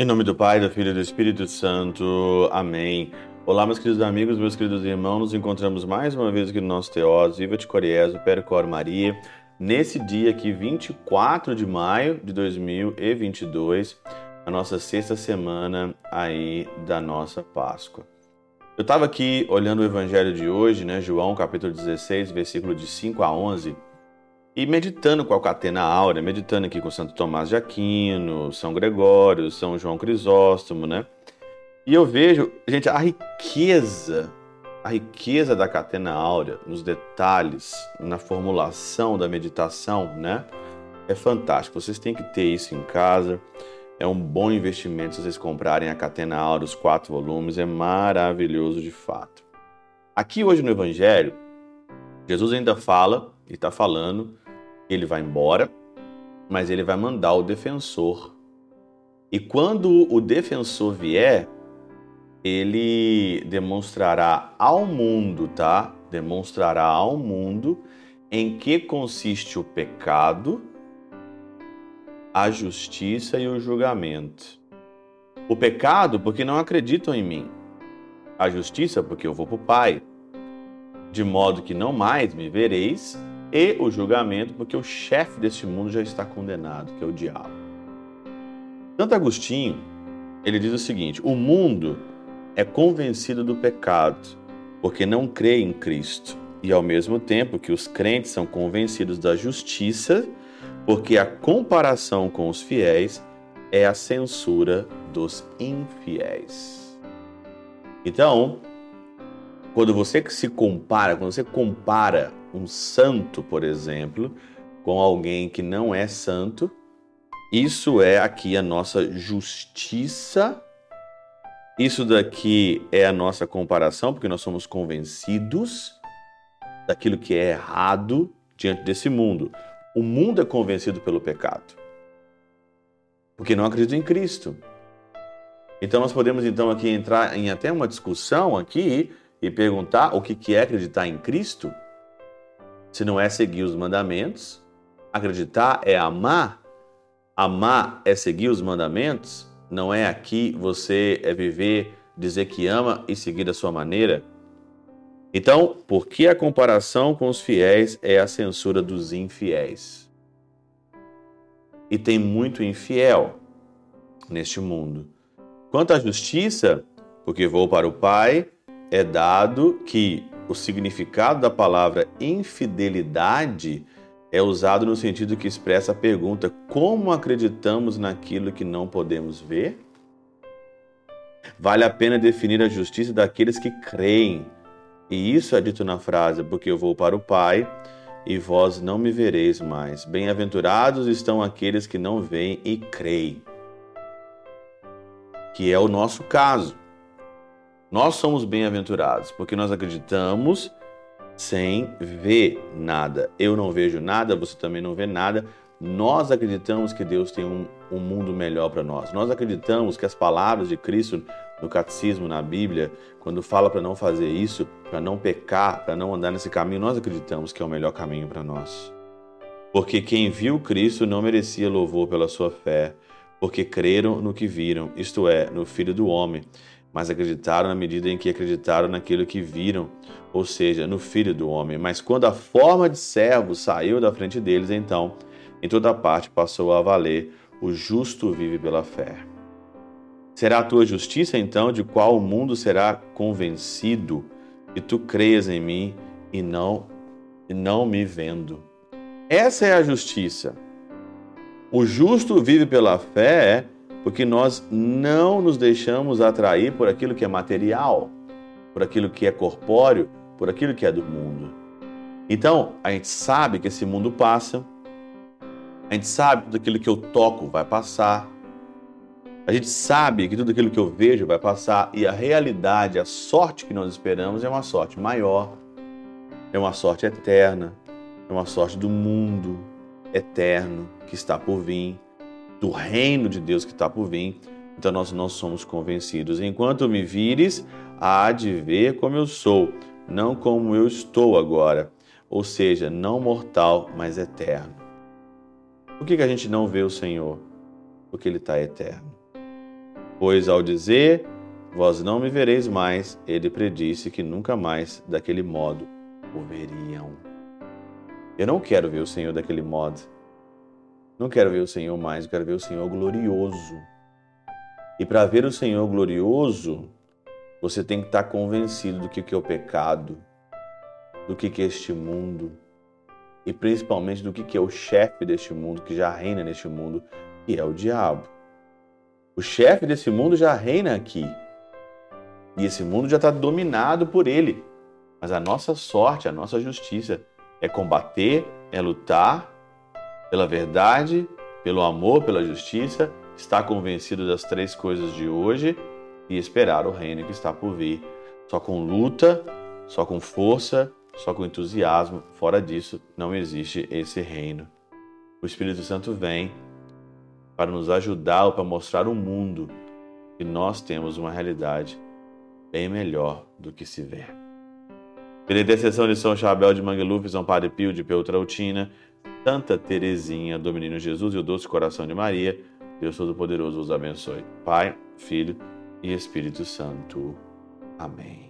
Em nome do Pai, do Filho e do Espírito Santo. Amém. Olá, meus queridos amigos, meus queridos irmãos. Nos encontramos mais uma vez aqui no nosso Teós. Viva de Coriezo, Percor Maria. Nesse dia aqui, 24 de maio de 2022, a nossa sexta semana aí da nossa Páscoa. Eu estava aqui olhando o evangelho de hoje, né, João capítulo 16, versículo de 5 a 11, e meditando com a Catena Áurea, meditando aqui com Santo Tomás de Aquino, São Gregório, São João Crisóstomo, né? E eu vejo, gente, a riqueza, a riqueza da Catena Áurea, nos detalhes, na formulação da meditação, né? É fantástico. Vocês têm que ter isso em casa. É um bom investimento se vocês comprarem a Catena Áurea, os quatro volumes. É maravilhoso de fato. Aqui hoje no Evangelho, Jesus ainda fala, e está falando ele vai embora, mas ele vai mandar o defensor. E quando o defensor vier, ele demonstrará ao mundo, tá? Demonstrará ao mundo em que consiste o pecado, a justiça e o julgamento. O pecado, porque não acreditam em mim. A justiça, porque eu vou para o Pai. De modo que não mais me vereis, e o julgamento, porque o chefe deste mundo já está condenado, que é o diabo. Santo Agostinho, ele diz o seguinte: o mundo é convencido do pecado, porque não crê em Cristo, e ao mesmo tempo que os crentes são convencidos da justiça, porque a comparação com os fiéis é a censura dos infiéis. Então, quando você se compara, quando você compara um santo, por exemplo, com alguém que não é santo, isso é aqui a nossa justiça. Isso daqui é a nossa comparação, porque nós somos convencidos daquilo que é errado diante desse mundo. O mundo é convencido pelo pecado, porque não acredita em Cristo. Então nós podemos então aqui entrar em até uma discussão aqui e perguntar o que é acreditar em Cristo se não é seguir os mandamentos. Acreditar é amar. Amar é seguir os mandamentos. Não é aqui você é viver, dizer que ama e seguir da sua maneira. Então, por que a comparação com os fiéis é a censura dos infiéis? E tem muito infiel neste mundo. Quanto à justiça, porque vou para o Pai, é dado que o significado da palavra infidelidade é usado no sentido que expressa a pergunta: como acreditamos naquilo que não podemos ver? Vale a pena definir a justiça daqueles que creem. E isso é dito na frase: porque eu vou para o Pai e vós não me vereis mais. Bem-aventurados estão aqueles que não veem e creem. Que é o nosso caso. Nós somos bem-aventurados porque nós acreditamos sem ver nada. Eu não vejo nada, você também não vê nada. Nós acreditamos que Deus tem um, um mundo melhor para nós. Nós acreditamos que as palavras de Cristo no catecismo, na Bíblia, quando fala para não fazer isso, para não pecar, para não andar nesse caminho, nós acreditamos que é o melhor caminho para nós. Porque quem viu Cristo não merecia louvor pela sua fé, porque creram no que viram, isto é, no Filho do Homem mas acreditaram na medida em que acreditaram naquilo que viram, ou seja, no Filho do Homem. Mas quando a forma de servo saiu da frente deles, então, em toda parte passou a valer: o justo vive pela fé. Será a tua justiça, então, de qual o mundo será convencido, e tu creias em mim e não, e não me vendo. Essa é a justiça. O justo vive pela fé porque nós não nos deixamos atrair por aquilo que é material, por aquilo que é corpóreo, por aquilo que é do mundo. Então, a gente sabe que esse mundo passa, a gente sabe que tudo aquilo que eu toco vai passar, a gente sabe que tudo aquilo que eu vejo vai passar e a realidade, a sorte que nós esperamos é uma sorte maior, é uma sorte eterna, é uma sorte do mundo eterno que está por vir do reino de Deus que está por vir. Então nós não somos convencidos. Enquanto me vires, há de ver como eu sou, não como eu estou agora. Ou seja, não mortal, mas eterno. Por que, que a gente não vê o Senhor? Porque Ele está eterno. Pois ao dizer, vós não me vereis mais, ele predisse que nunca mais daquele modo o veriam. Eu não quero ver o Senhor daquele modo. Não quero ver o Senhor mais, quero ver o Senhor glorioso. E para ver o Senhor glorioso, você tem que estar convencido do que é o pecado, do que é este mundo e principalmente do que é o chefe deste mundo, que já reina neste mundo, que é o diabo. O chefe desse mundo já reina aqui. E esse mundo já está dominado por ele. Mas a nossa sorte, a nossa justiça é combater, é lutar pela verdade, pelo amor, pela justiça, estar convencido das três coisas de hoje e esperar o reino que está por vir. Só com luta, só com força, só com entusiasmo, fora disso não existe esse reino. O Espírito Santo vem para nos ajudar ou para mostrar ao mundo que nós temos uma realidade bem melhor do que se vê. Pela intercessão de São Chabel de Mangluf, São Padre Pio de Peltrautina, Santa Teresinha do Menino Jesus e o Doce Coração de Maria, Deus Todo-Poderoso os abençoe. Pai, Filho e Espírito Santo. Amém.